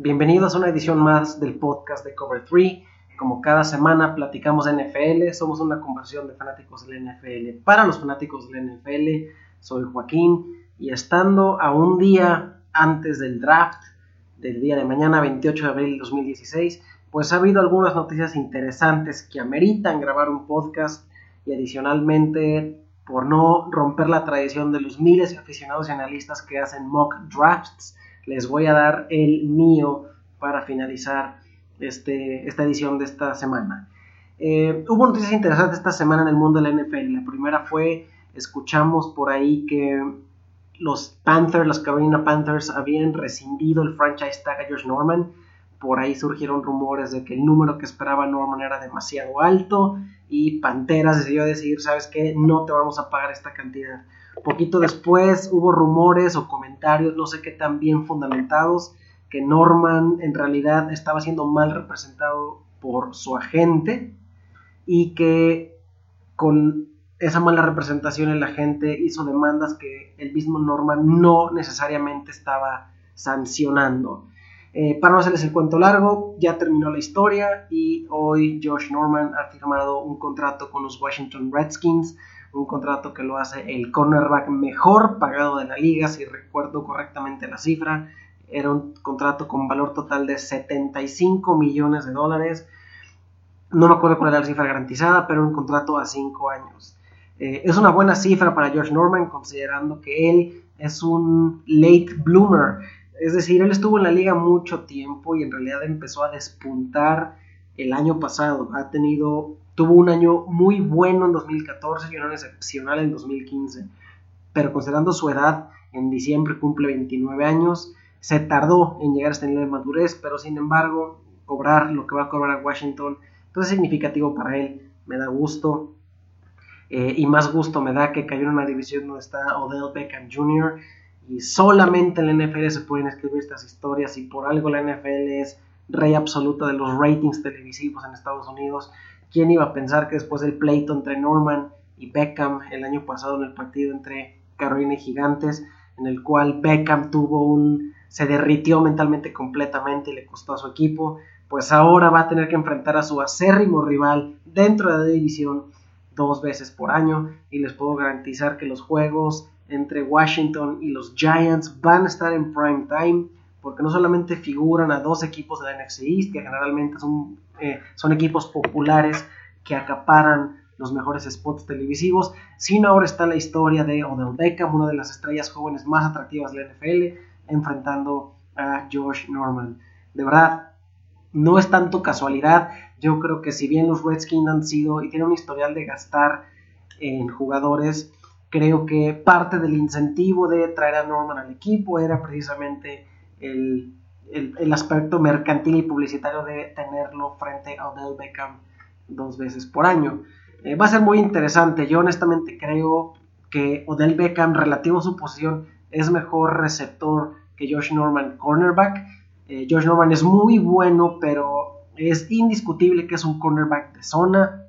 Bienvenidos a una edición más del podcast de Cover 3. Como cada semana platicamos de NFL, somos una conversión de fanáticos del NFL para los fanáticos del NFL. Soy Joaquín y estando a un día antes del draft del día de mañana, 28 de abril de 2016, pues ha habido algunas noticias interesantes que ameritan grabar un podcast y adicionalmente por no romper la tradición de los miles de aficionados y analistas que hacen mock drafts, les voy a dar el mío para finalizar este, esta edición de esta semana. Eh, hubo noticias interesantes esta semana en el mundo de la NFL. La primera fue, escuchamos por ahí que los Panthers, los Carolina Panthers, habían rescindido el franchise tag a George Norman. Por ahí surgieron rumores de que el número que esperaba Norman era demasiado alto y Panteras decidió decir, ¿sabes qué? No te vamos a pagar esta cantidad. Poquito después hubo rumores o comentarios, no sé qué tan bien fundamentados, que Norman en realidad estaba siendo mal representado por su agente y que con esa mala representación el agente hizo demandas que el mismo Norman no necesariamente estaba sancionando. Eh, para no hacerles el cuento largo, ya terminó la historia y hoy Josh Norman ha firmado un contrato con los Washington Redskins un contrato que lo hace el cornerback mejor pagado de la liga, si recuerdo correctamente la cifra, era un contrato con valor total de 75 millones de dólares, no me acuerdo cuál era la cifra garantizada, pero un contrato a 5 años. Eh, es una buena cifra para George Norman, considerando que él es un late bloomer, es decir, él estuvo en la liga mucho tiempo y en realidad empezó a despuntar el año pasado. Ha tenido Tuvo un año muy bueno en 2014 y un año excepcional en 2015. Pero considerando su edad, en diciembre cumple 29 años. Se tardó en llegar a este nivel de madurez, pero sin embargo, cobrar lo que va a cobrar a Washington pues es significativo para él. Me da gusto. Eh, y más gusto me da que cayó en una división donde está Odell Beckham Jr. Y solamente en la NFL se pueden escribir estas historias y por algo la NFL es rey absoluta de los ratings televisivos en Estados Unidos. ¿Quién iba a pensar que después del pleito entre Norman y Beckham el año pasado en el partido entre Carolina y Gigantes, en el cual Beckham tuvo un se derritió mentalmente completamente y le costó a su equipo, pues ahora va a tener que enfrentar a su acérrimo rival dentro de la división dos veces por año y les puedo garantizar que los juegos entre Washington y los Giants van a estar en prime time porque no solamente figuran a dos equipos de la NFC East que generalmente son eh, son equipos populares que acaparan los mejores spots televisivos, sino ahora está la historia de Odell Beckham, una de las estrellas jóvenes más atractivas de la NFL, enfrentando a Josh Norman. De verdad, no es tanto casualidad, yo creo que si bien los Redskins han sido y tienen un historial de gastar en jugadores, creo que parte del incentivo de traer a Norman al equipo era precisamente el el, aspecto mercantil y publicitario de tenerlo frente a Odell Beckham dos veces por año. Eh, va a ser muy interesante. Yo honestamente creo que Odell Beckham, relativo a su posición, es mejor receptor que Josh Norman, cornerback. Eh, Josh Norman es muy bueno, pero es indiscutible que es un cornerback de zona,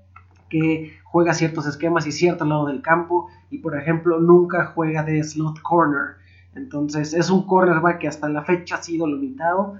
que juega ciertos esquemas y cierto lado del campo, y por ejemplo nunca juega de slot corner. Entonces es un cornerback que hasta la fecha ha sido limitado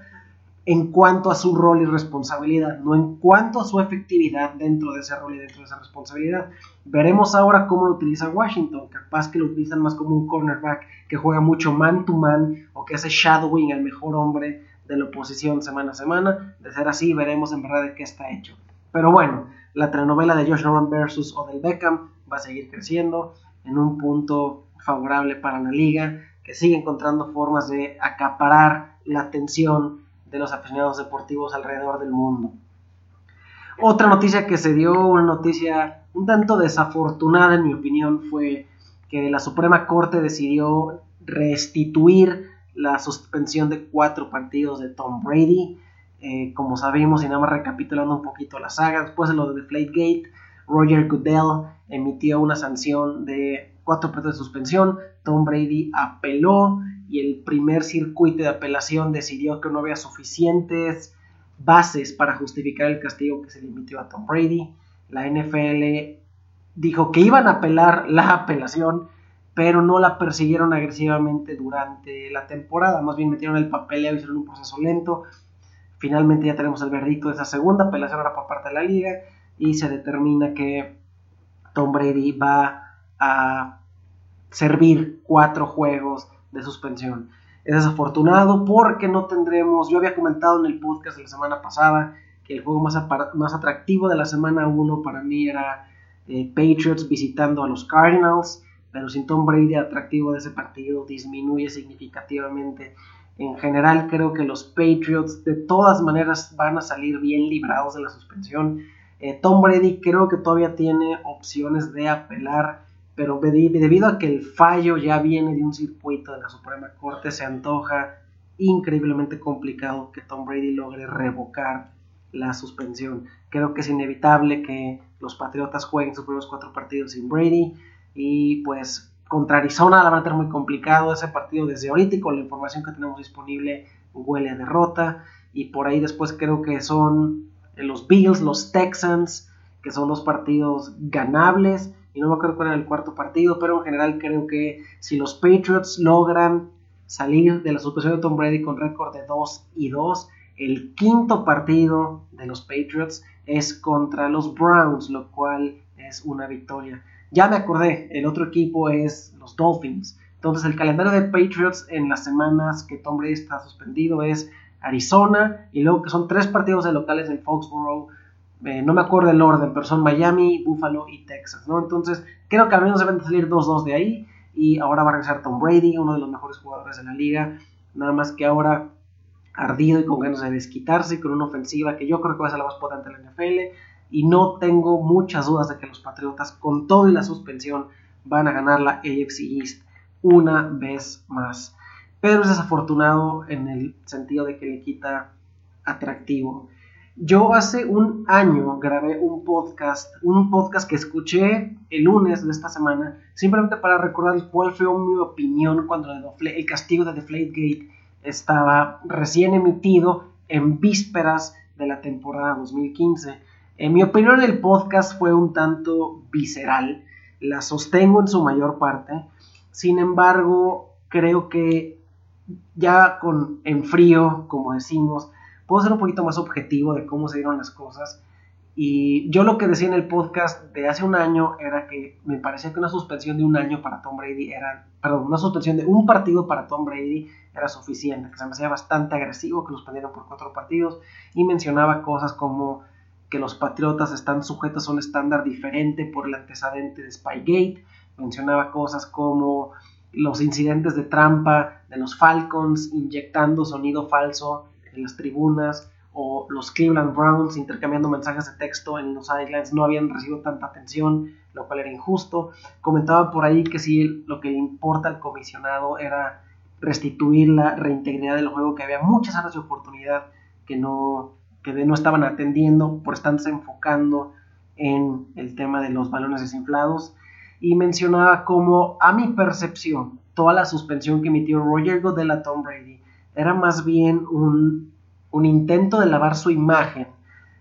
en cuanto a su rol y responsabilidad, no en cuanto a su efectividad dentro de ese rol y dentro de esa responsabilidad. Veremos ahora cómo lo utiliza Washington, capaz que lo utilizan más como un cornerback que juega mucho man to man o que hace shadowing al mejor hombre de la oposición semana a semana. De ser así, veremos en verdad qué está hecho. Pero bueno, la telenovela de Josh Norman versus Odell Beckham va a seguir creciendo en un punto favorable para la liga que sigue encontrando formas de acaparar la atención de los aficionados deportivos alrededor del mundo. Otra noticia que se dio, una noticia un tanto desafortunada en mi opinión, fue que la Suprema Corte decidió restituir la suspensión de cuatro partidos de Tom Brady. Eh, como sabemos, y nada más recapitulando un poquito la saga, después de lo de Deflategate, Roger Goodell emitió una sanción de cuatro partidos de suspensión. Tom Brady apeló y el primer circuito de apelación decidió que no había suficientes bases para justificar el castigo que se le emitió a Tom Brady. La NFL dijo que iban a apelar la apelación pero no la persiguieron agresivamente durante la temporada, más bien metieron el papel y hicieron un proceso lento. Finalmente ya tenemos el verdicto de esa segunda apelación ahora por parte de la liga y se determina que Tom Brady va a servir cuatro juegos de suspensión. Es desafortunado porque no tendremos, yo había comentado en el podcast de la semana pasada que el juego más, más atractivo de la semana 1 para mí era eh, Patriots visitando a los Cardinals, pero sin Tom Brady atractivo de ese partido disminuye significativamente. En general creo que los Patriots de todas maneras van a salir bien librados de la suspensión. Eh, Tom Brady creo que todavía tiene opciones de apelar, pero debido a que el fallo ya viene de un circuito de la Suprema Corte, se antoja increíblemente complicado que Tom Brady logre revocar la suspensión. Creo que es inevitable que los Patriotas jueguen sus primeros cuatro partidos sin Brady y pues contra Arizona la va a tener muy complicado. Ese partido desde ahorita y con la información que tenemos disponible huele a derrota. Y por ahí después creo que son los Bills, los Texans, que son dos partidos ganables y no me acuerdo cuál era el cuarto partido, pero en general creo que si los Patriots logran salir de la suspensión de Tom Brady con récord de 2 y 2, el quinto partido de los Patriots es contra los Browns, lo cual es una victoria. Ya me acordé, el otro equipo es los Dolphins. Entonces el calendario de Patriots en las semanas que Tom Brady está suspendido es Arizona y luego que son tres partidos de locales en Foxborough. Eh, no me acuerdo el orden, pero son Miami, Buffalo y Texas, ¿no? Entonces creo que al menos deben de salir 2-2 de ahí y ahora va a regresar Tom Brady, uno de los mejores jugadores de la liga. Nada más que ahora ardido y con ganas de desquitarse con una ofensiva que yo creo que va a ser la más potente de la NFL y no tengo muchas dudas de que los Patriotas con todo y la suspensión van a ganar la AFC East una vez más. Pero es desafortunado en el sentido de que le quita atractivo. Yo hace un año grabé un podcast, un podcast que escuché el lunes de esta semana, simplemente para recordar cuál fue mi opinión cuando el castigo de Deflategate estaba recién emitido en vísperas de la temporada 2015. En mi opinión el podcast fue un tanto visceral, la sostengo en su mayor parte, sin embargo creo que ya con en frío, como decimos, puedo ser un poquito más objetivo de cómo se dieron las cosas. Y yo lo que decía en el podcast de hace un año era que me parecía que una suspensión de un año para Tom Brady era, perdón, una suspensión de un partido para Tom Brady era suficiente, que se me hacía bastante agresivo que los suspendieran por cuatro partidos y mencionaba cosas como que los Patriotas están sujetos a un estándar diferente por el antecedente de Spygate, mencionaba cosas como los incidentes de trampa de los Falcons inyectando sonido falso en las tribunas, o los Cleveland Browns intercambiando mensajes de texto en los Islands no habían recibido tanta atención, lo cual era injusto. Comentaba por ahí que si lo que le importa al comisionado era restituir la reintegridad del juego, que había muchas áreas de oportunidad que no, que no estaban atendiendo por estarse enfocando en el tema de los balones desinflados. Y mencionaba como, a mi percepción, toda la suspensión que emitió Roger Goodell a Tom Brady era más bien un un intento de lavar su imagen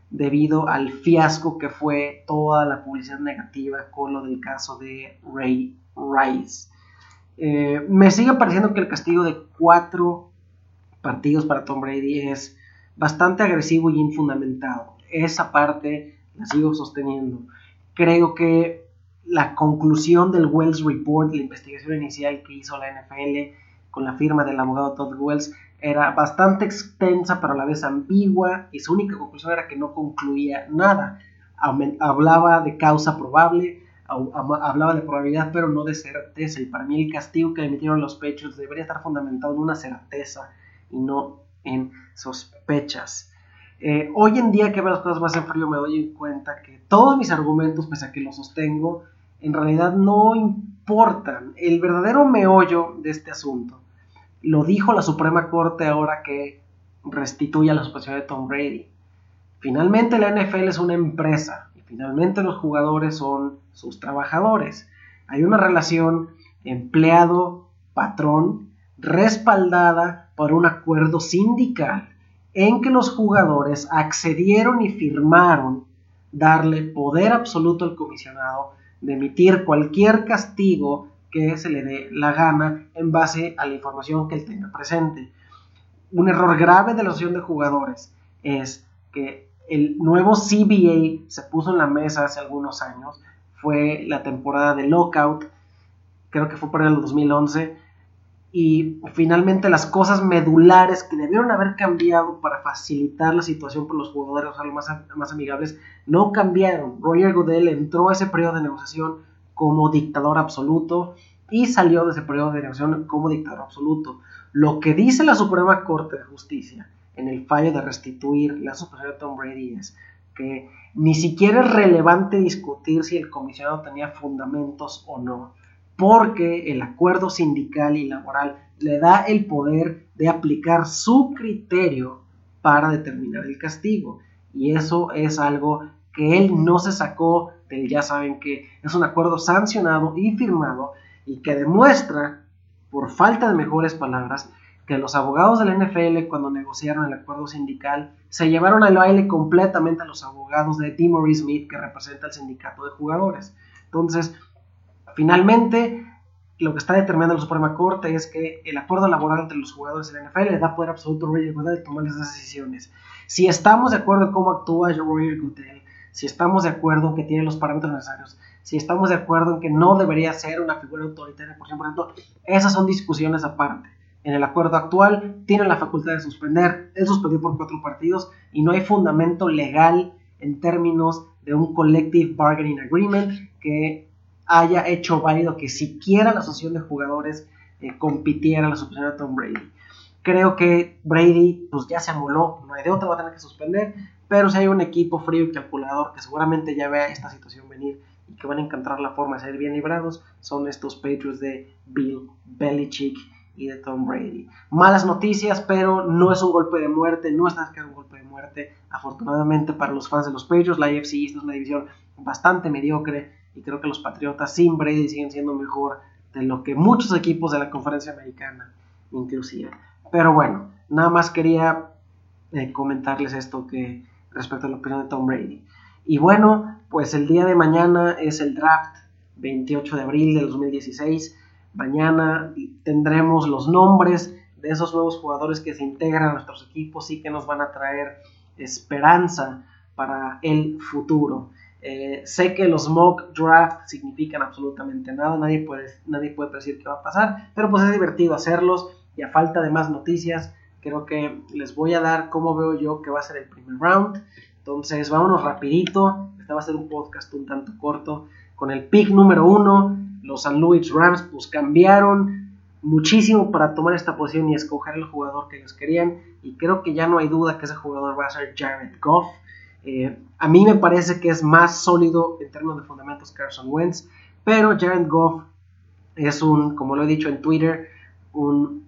debido al fiasco que fue toda la publicidad negativa con lo del caso de Ray Rice. Eh, me sigue pareciendo que el castigo de cuatro partidos para Tom Brady es bastante agresivo y infundamentado. Esa parte la sigo sosteniendo. Creo que la conclusión del Wells Report, la investigación inicial que hizo la NFL con la firma del abogado Todd Wells, era bastante extensa pero a la vez ambigua y su única conclusión era que no concluía nada. Hablaba de causa probable, hablaba de probabilidad pero no de certeza y para mí el castigo que le emitieron los Patriots debería estar fundamentado en una certeza y no en sospechas. Eh, hoy en día que veo las cosas más en frío me doy cuenta que todos mis argumentos, pese a que los sostengo, en realidad no. El verdadero meollo de este asunto lo dijo la Suprema Corte ahora que restituye la suspensión de Tom Brady. Finalmente la NFL es una empresa y finalmente los jugadores son sus trabajadores. Hay una relación empleado-patrón respaldada por un acuerdo sindical en que los jugadores accedieron y firmaron darle poder absoluto al comisionado de emitir cualquier castigo que se le dé la gana en base a la información que él tenga presente. Un error grave de la asociación de jugadores es que el nuevo CBA se puso en la mesa hace algunos años, fue la temporada de lockout, creo que fue para el 2011, y finalmente las cosas medulares que debieron haber cambiado para facilitar la situación por los jugadores, o más, más amigables, no cambiaron. Roger Goodell entró a ese periodo de negociación como dictador absoluto y salió de ese periodo de negociación como dictador absoluto. Lo que dice la Suprema Corte de Justicia en el fallo de restituir la supresión de Tom Brady es que ni siquiera es relevante discutir si el comisionado tenía fundamentos o no porque el acuerdo sindical y laboral le da el poder de aplicar su criterio para determinar el castigo. Y eso es algo que él no se sacó del ya saben que es un acuerdo sancionado y firmado y que demuestra, por falta de mejores palabras, que los abogados del NFL cuando negociaron el acuerdo sindical se llevaron al baile completamente a los abogados de Timothy Smith que representa el sindicato de jugadores. Entonces, Finalmente, lo que está determinando la Suprema Corte es que el acuerdo laboral entre los jugadores de la NFL le da poder absoluto a Roger Goodell de tomar esas decisiones. Si estamos de acuerdo en cómo actúa Roger Goodell, si estamos de acuerdo en que tiene los parámetros necesarios, si estamos de acuerdo en que no debería ser una figura autoritaria, por ejemplo, esas son discusiones aparte. En el acuerdo actual tiene la facultad de suspender, él suspendió por cuatro partidos y no hay fundamento legal en términos de un collective bargaining agreement que haya hecho válido que siquiera la asociación de jugadores eh, compitiera en la suspensión de Tom Brady. Creo que Brady pues ya se amoló, no hay de otra, va a tener que suspender, pero si hay un equipo frío y calculador que seguramente ya vea esta situación venir y que van a encontrar la forma de ser bien librados, son estos Patriots de Bill Belichick y de Tom Brady. Malas noticias, pero no es un golpe de muerte, no está que un golpe de muerte. Afortunadamente para los fans de los Patriots, la AFC es una división bastante mediocre y creo que los Patriotas sin Brady siguen siendo mejor de lo que muchos equipos de la conferencia americana inclusive. Pero bueno, nada más quería eh, comentarles esto que respecto a la opinión de Tom Brady. Y bueno, pues el día de mañana es el draft, 28 de abril del 2016. Mañana tendremos los nombres de esos nuevos jugadores que se integran a nuestros equipos y que nos van a traer esperanza para el futuro. Eh, sé que los mock draft significan absolutamente nada, nadie puede, nadie puede decir qué va a pasar, pero pues es divertido hacerlos y a falta de más noticias, creo que les voy a dar cómo veo yo que va a ser el primer round. Entonces vámonos rapidito, este va a ser un podcast un tanto corto. Con el pick número uno, los San Luis Rams pues cambiaron muchísimo para tomar esta posición y escoger el jugador que ellos querían y creo que ya no hay duda que ese jugador va a ser Jared Goff. Eh, a mí me parece que es más sólido en términos de fundamentos Carson Wentz, pero Jared Goff es un, como lo he dicho en Twitter, un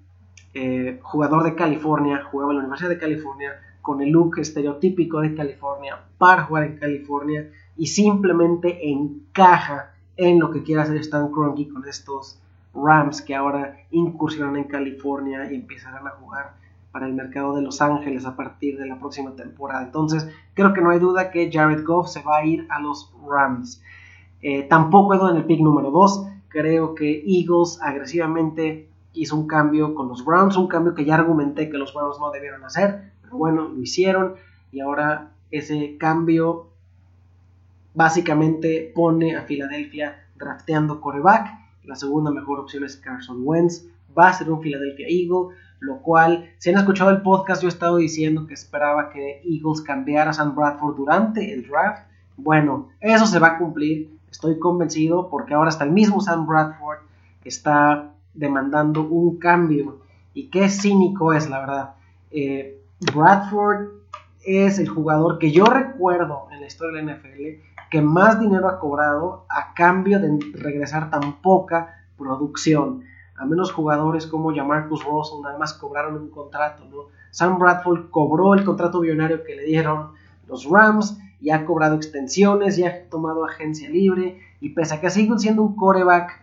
eh, jugador de California, jugaba en la Universidad de California, con el look estereotípico de California para jugar en California y simplemente encaja en lo que quiere hacer Stan Kroenke con estos Rams que ahora incursionan en California y empezarán a jugar para el mercado de Los Ángeles a partir de la próxima temporada. Entonces, creo que no hay duda que Jared Goff se va a ir a los Rams. Eh, tampoco duda en el pick número 2. Creo que Eagles agresivamente hizo un cambio con los Browns, un cambio que ya argumenté que los Browns no debieron hacer, pero bueno, lo hicieron y ahora ese cambio básicamente pone a Filadelfia drafteando coreback. La segunda mejor opción es Carson Wentz. Va a ser un Philadelphia Eagle lo cual, si han escuchado el podcast, yo he estado diciendo que esperaba que Eagles cambiara a Sam Bradford durante el draft. Bueno, eso se va a cumplir, estoy convencido, porque ahora hasta el mismo Sam Bradford está demandando un cambio. Y qué cínico es, la verdad. Eh, Bradford es el jugador que yo recuerdo en la historia de la NFL que más dinero ha cobrado a cambio de regresar tan poca producción a menos jugadores como Jamarcus Russell nada más cobraron un contrato, ¿no? Sam Bradford cobró el contrato billonario que le dieron los Rams y ha cobrado extensiones y ha tomado agencia libre y pese a que sigue siendo un coreback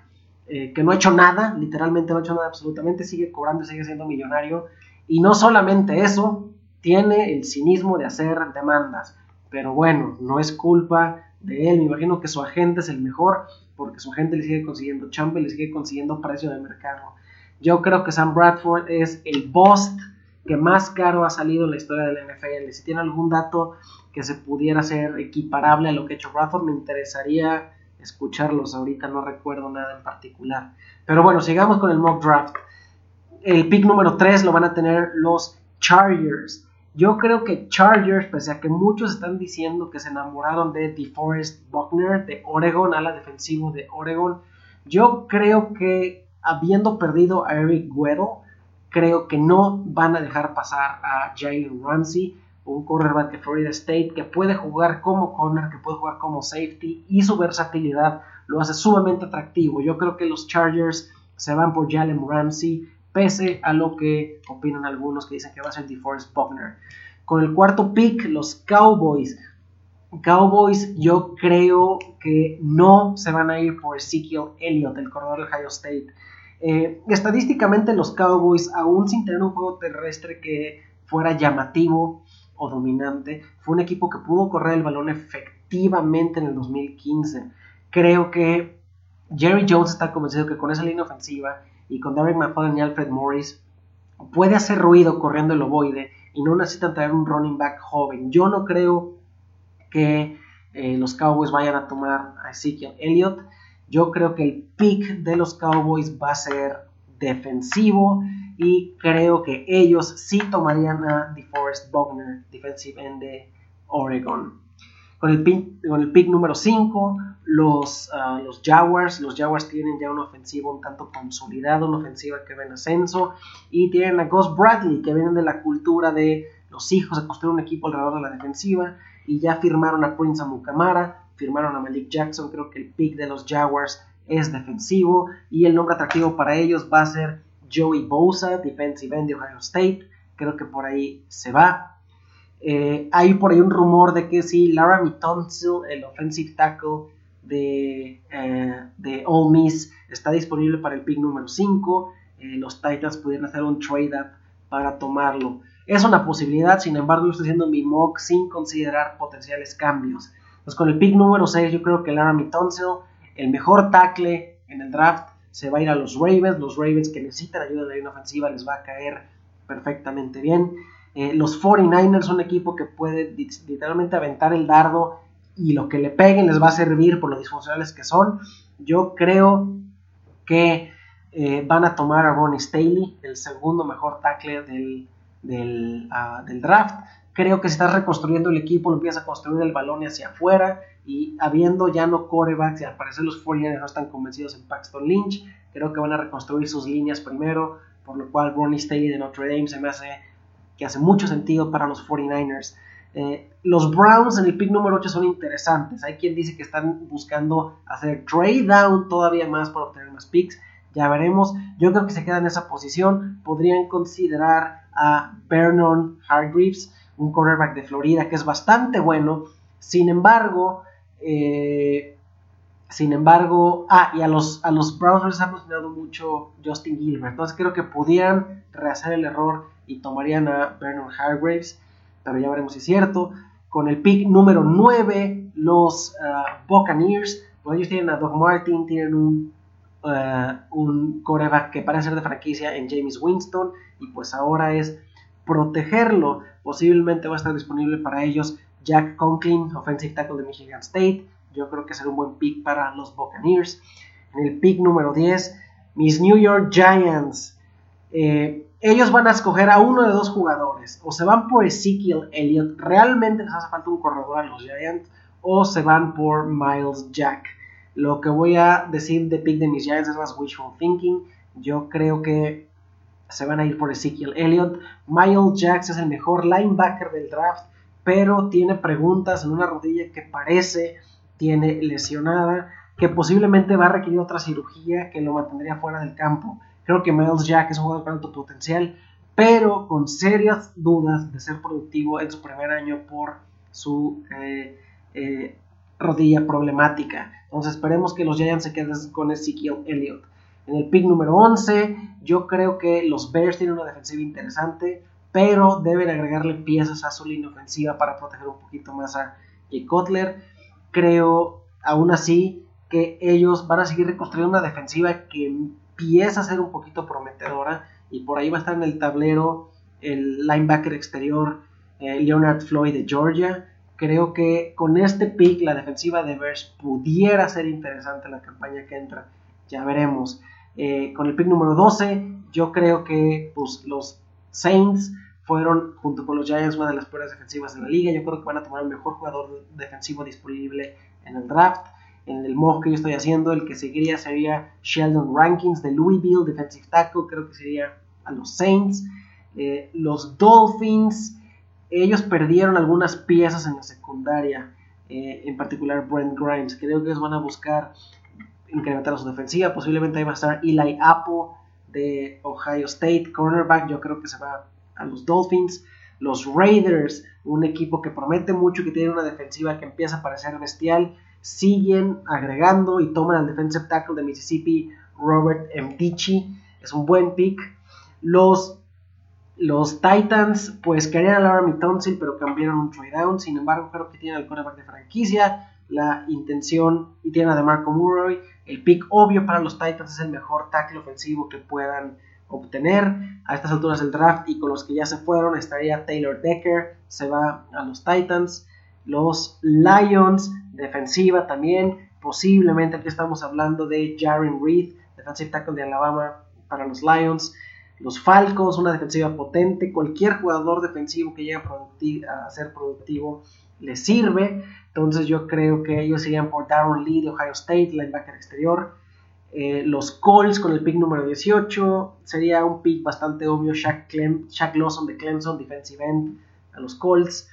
eh, que no ha hecho nada, literalmente no ha hecho nada absolutamente, sigue cobrando y sigue siendo millonario y no solamente eso, tiene el cinismo de hacer demandas, pero bueno, no es culpa de él, me imagino que su agente es el mejor porque su gente le sigue consiguiendo chamba y le sigue consiguiendo precio de mercado. Yo creo que Sam Bradford es el bust que más caro ha salido en la historia del NFL. Si tiene algún dato que se pudiera ser equiparable a lo que ha hecho Bradford, me interesaría escucharlos. Ahorita no recuerdo nada en particular. Pero bueno, sigamos con el mock draft. El pick número 3 lo van a tener los Chargers. Yo creo que Chargers, pese a que muchos están diciendo que se enamoraron de DeForest Buckner de Oregon, ala defensivo de Oregon, yo creo que habiendo perdido a Eric Weddle, creo que no van a dejar pasar a Jalen Ramsey, un cornerback de Florida State que puede jugar como corner, que puede jugar como safety y su versatilidad lo hace sumamente atractivo. Yo creo que los Chargers se van por Jalen Ramsey, pese a lo que opinan algunos que dicen que va a ser DeForest Buckner. Con el cuarto pick, los Cowboys. Cowboys, yo creo que no se van a ir por Ezekiel Elliott, el corredor de Ohio State. Eh, estadísticamente los Cowboys, aún sin tener un juego terrestre que fuera llamativo o dominante, fue un equipo que pudo correr el balón efectivamente en el 2015. Creo que Jerry Jones está convencido que con esa línea ofensiva y con Derek McFadden y Alfred Morris puede hacer ruido corriendo el ovoide y no necesitan traer un running back joven. Yo no creo que eh, los Cowboys vayan a tomar a Ezekiel Elliott. Yo creo que el pick de los Cowboys va a ser defensivo y creo que ellos sí tomarían a DeForest Buckner, defensive end de Oregon. Con el pick, número 5, los, ah, los Jaguars. Los Jaguars tienen ya una ofensiva un tanto consolidada, una ofensiva que va en ascenso. Y tienen a Gus Bradley, que vienen de la cultura de los hijos de construir un equipo alrededor de la defensiva. Y ya firmaron a Prince Amukamara, firmaron a Malik Jackson. Creo que el pick de los Jaguars es defensivo. Y el nombre atractivo para ellos va a ser Joey Bosa, defensive end de Ohio State. Creo que por ahí se va. Eh, hay por ahí un rumor de que si Laramie Tonsil, el offensive tackle de, eh, de Ole Miss, está disponible para el pick número 5, eh, los Titans pudieran hacer un trade-up para tomarlo. Es una posibilidad, sin embargo, yo estoy haciendo mi mock sin considerar potenciales cambios. Entonces, con el pick número 6, yo creo que Laramie Tonsil, el mejor tackle en el draft, se va a ir a los Ravens. Los Ravens que necesitan ayuda de la línea ofensiva les va a caer perfectamente bien. Eh, los 49ers son un equipo que puede literalmente aventar el dardo y lo que le peguen les va a servir por lo disfuncionales que son. Yo creo que eh, van a tomar a Ronnie Staley, el segundo mejor tackle del, ah, del, draft. Creo que si estás reconstruyendo el equipo, lo empiezas a construir el balón hacia afuera y habiendo ya no corebacks y al parecer los 49ers no están convencidos en Paxton Lynch, creo que van a reconstruir sus líneas primero, por lo cual Ronnie Staley de Notre Dame se me hace que hace mucho sentido para los 49ers. Eh, los Browns en el pick número 8 son interesantes. Hay quien dice que están buscando hacer trade down todavía más para obtener más picks. Ya veremos. Yo creo que se queda en esa posición. Podrían considerar a Vernon Hargreaves, un cornerback de Florida que es bastante bueno. Sin embargo, eh, sin embargo, ah, y a los, a los Browns les ha funcionado mucho Justin Gilbert. Entonces creo que podían rehacer el error y tomarían a Vernon Hargreaves, pero ya veremos si es cierto. Con el pick número 9, los uh, Buccaneers, ellos tienen a Doug Martin, tienen un, uh, un coreback que parece ser de franquicia en James Winston, y pues ahora es protegerlo. Posiblemente va a estar disponible para ellos Jack Conklin, offensive tackle de Michigan State. Yo creo que será un buen pick para los Buccaneers. En el pick número 10, mis New York Giants. Eh, ellos van a escoger a uno de dos jugadores. O se van por Ezekiel Elliott, realmente les hace falta un corredor a los Giants, o se van por Miles Jack. Lo que voy a decir de pick de mis Giants es más wishful thinking. Yo creo que se van a ir por Ezekiel Elliott. Miles Jack es el mejor linebacker del draft, pero tiene preguntas en una rodilla que parece tiene lesionada, que posiblemente va a requerir otra cirugía que lo mantendría fuera del campo. Creo que Miles Jack es un jugador con alto potencial, pero con serias dudas de ser productivo en su primer año por su eh, eh, rodilla problemática. Entonces esperemos que los Giants se queden con Ezekiel Elliott. En el pick número 11, yo creo que los Bears tienen una defensiva interesante, pero deben agregarle piezas a su línea ofensiva para proteger un poquito más a Jay Cutler. Creo, aún así, que ellos van a seguir reconstruyendo una defensiva que empieza a ser un poquito prometedora y por ahí va a estar en el tablero el linebacker exterior eh, Leonard Floyd de Georgia. Creo que con este pick la defensiva de Bears pudiera ser interesante la campaña que entra. Ya veremos. Eh, con el pick número 12, yo creo que pues, los Saints fueron, junto con los Giants, una de las peores defensivas de la liga. Yo creo que van a tomar el mejor jugador defensivo disponible en el draft. En el mock que yo estoy haciendo, el que seguiría sería Sheldon Rankins de Louisville, defensive tackle, creo que sería a los Saints. Eh, los Dolphins, ellos perdieron algunas piezas en la secundaria, eh, en particular Brent Grimes. Creo que ellos van a buscar incrementar su defensiva. Posiblemente ahí va a estar Eli Apple de Ohio State, cornerback. Yo creo que se va a los Dolphins. Los Raiders, un equipo que promete mucho, que tiene una defensiva que empieza a parecer bestial, siguen agregando y toman al defensive tackle de Mississippi, Robert Mtichi. Es un buen pick. Los, los Titans, pues querían a Laramie Tonsil, pero cambiaron un trade down. Sin embargo, creo que tienen el cornerback de franquicia, la intención y tienen a DeMarco Murray. El pick obvio para los Titans es el mejor tackle ofensivo que puedan obtener a estas alturas del draft y con los que ya se fueron estaría Taylor Decker, se va a los Titans, los Lions, defensiva también, posiblemente aquí estamos hablando de Jaren Reed, defensive tackle de Alabama para los Lions, los Falcons, una defensiva potente, cualquier jugador defensivo que llegue a, ser productivo le sirve, entonces yo creo que ellos irían por Darren Lee de Ohio State, linebacker exterior, eh, los Colts con el pick número 18 sería un pick bastante obvio. Shaq, Lawson de Clemson, defensive end a los Colts.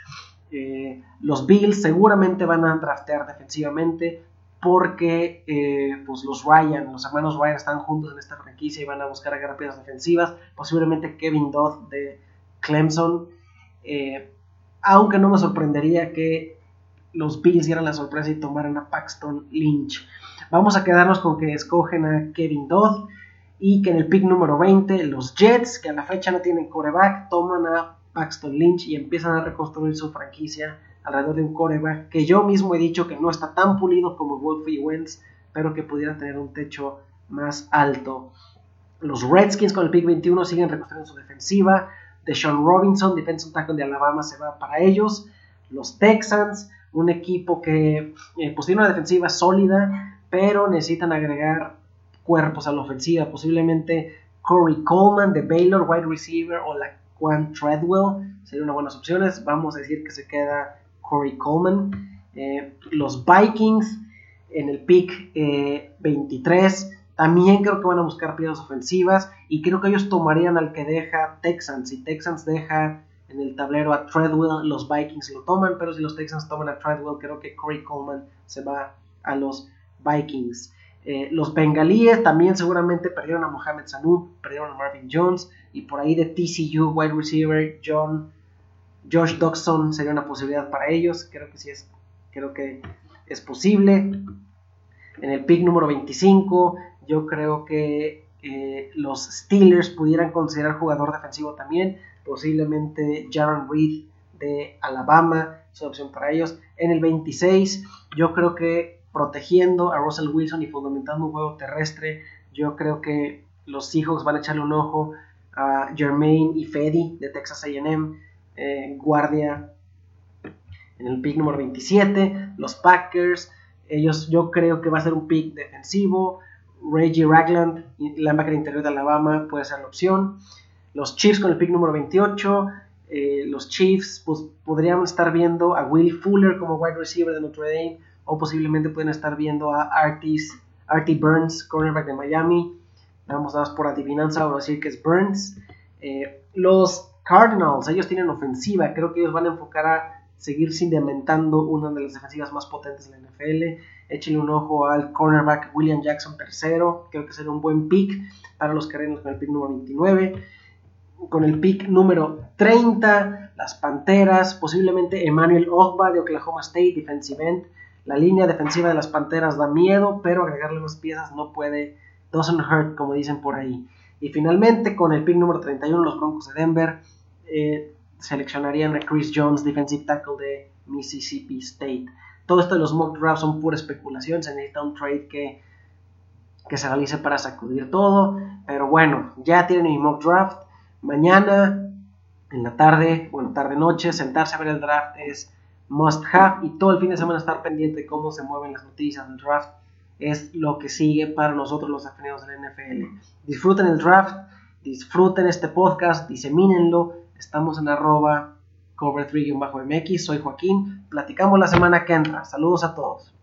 Eh, los Bills seguramente van a draftear defensivamente porque eh, pues los Ryan, los hermanos Ryan están juntos en esta franquicia y van a buscar agarrar piezas defensivas. Posiblemente Kevin Dodd de Clemson. aunque no me sorprendería que los Bills dieran la sorpresa y tomaran a Paxton Lynch. Vamos a quedarnos con que escogen a Kevin Dodd y que en el pick número 20 los Jets, que a la fecha no tienen coreback, toman a Paxton Lynch y empiezan a reconstruir su franquicia alrededor de un coreback que yo mismo he dicho que no está tan pulido como Wolfie Wentz, pero que pudiera tener un techo más alto. Los Redskins con el pick 21 siguen reconstruyendo su defensiva. Deshaun Robinson, defensive tackle de Alabama, se va para ellos. Los Texans, un equipo que eh, pues tiene una defensiva sólida, pero necesitan agregar cuerpos a la ofensiva. Posiblemente Corey Coleman de Baylor, wide receiver, o la Quan Treadwell serían unas buenas opciones. Vamos a decir que se queda Corey Coleman. Eh, los Vikings en el pick 23 eh, también creo que van a buscar piezas ofensivas y creo que ellos tomarían al que deja Texans. Si Texans deja en el tablero a Treadwell, los Vikings lo toman, pero si los Texans toman a Treadwell, creo que Corey Coleman se va a los Vikings. Eh, los bengalíes también seguramente perdieron a Mohamed Sanu, perdieron a Marvin Jones y por ahí de TCU, wide receiver, John, Josh Dodson sería una posibilidad para ellos. Creo que sí es, creo que es posible. En el pick número 25, yo creo que eh, los Steelers pudieran considerar jugador defensivo también. Posiblemente Jaron Reed de Alabama es opción para ellos. En el 26, yo creo que protegiendo a Russell Wilson y fundamentando un juego terrestre. Yo creo que los Seahawks van a echarle un ojo a Jermaine y Fedi de Texas AM, eh, guardia en el pick número 27. Los Packers, ellos yo creo que va a ser un pick defensivo. Reggie Ragland, linebacker interior de Alabama, puede ser la opción. Los Chiefs con el pick número 28. Eh, los Chiefs pues, podrían estar viendo a Will Fuller como wide receiver de Notre Dame o posiblemente pueden estar viendo a Artis, Artie Burns, cornerback de Miami. Vamos dar por adivinanza, vamos a decir que es Burns. Eh, los Cardinals, ellos tienen ofensiva, creo que ellos van a enfocar a seguir cimentando una de las defensivas más potentes de la NFL. Échenle un ojo al cornerback William Jackson tercero, creo que será un buen pick para los Cardinals con el pick número 29. Con el pick número 30, las Panteras, posiblemente Emmanuel Ogba de Oklahoma State, defensive end. La línea defensiva de las Panteras da miedo, pero agregarle más piezas no puede, doesn't hurt, como dicen por ahí. Y finalmente, con el pick número 31, los Broncos de Denver eh, seleccionarían a Chris Jones, defensive tackle de Mississippi State. Todo esto de los mock drafts son pura especulación, se necesita un trade que, que se realice para sacudir todo. Pero bueno, ya tienen mi mock draft. Mañana, en la tarde, bueno, tarde-noche, sentarse a ver el draft es must have y todo el fin de semana estar pendiente de cómo se mueven las noticias del draft es lo que sigue para nosotros los aficionados del NFL. Disfruten el draft, disfruten este podcast, disemínenlo. Estamos en arroba cover3-mx. Soy Joaquín. Platicamos la semana que entra. Saludos a todos.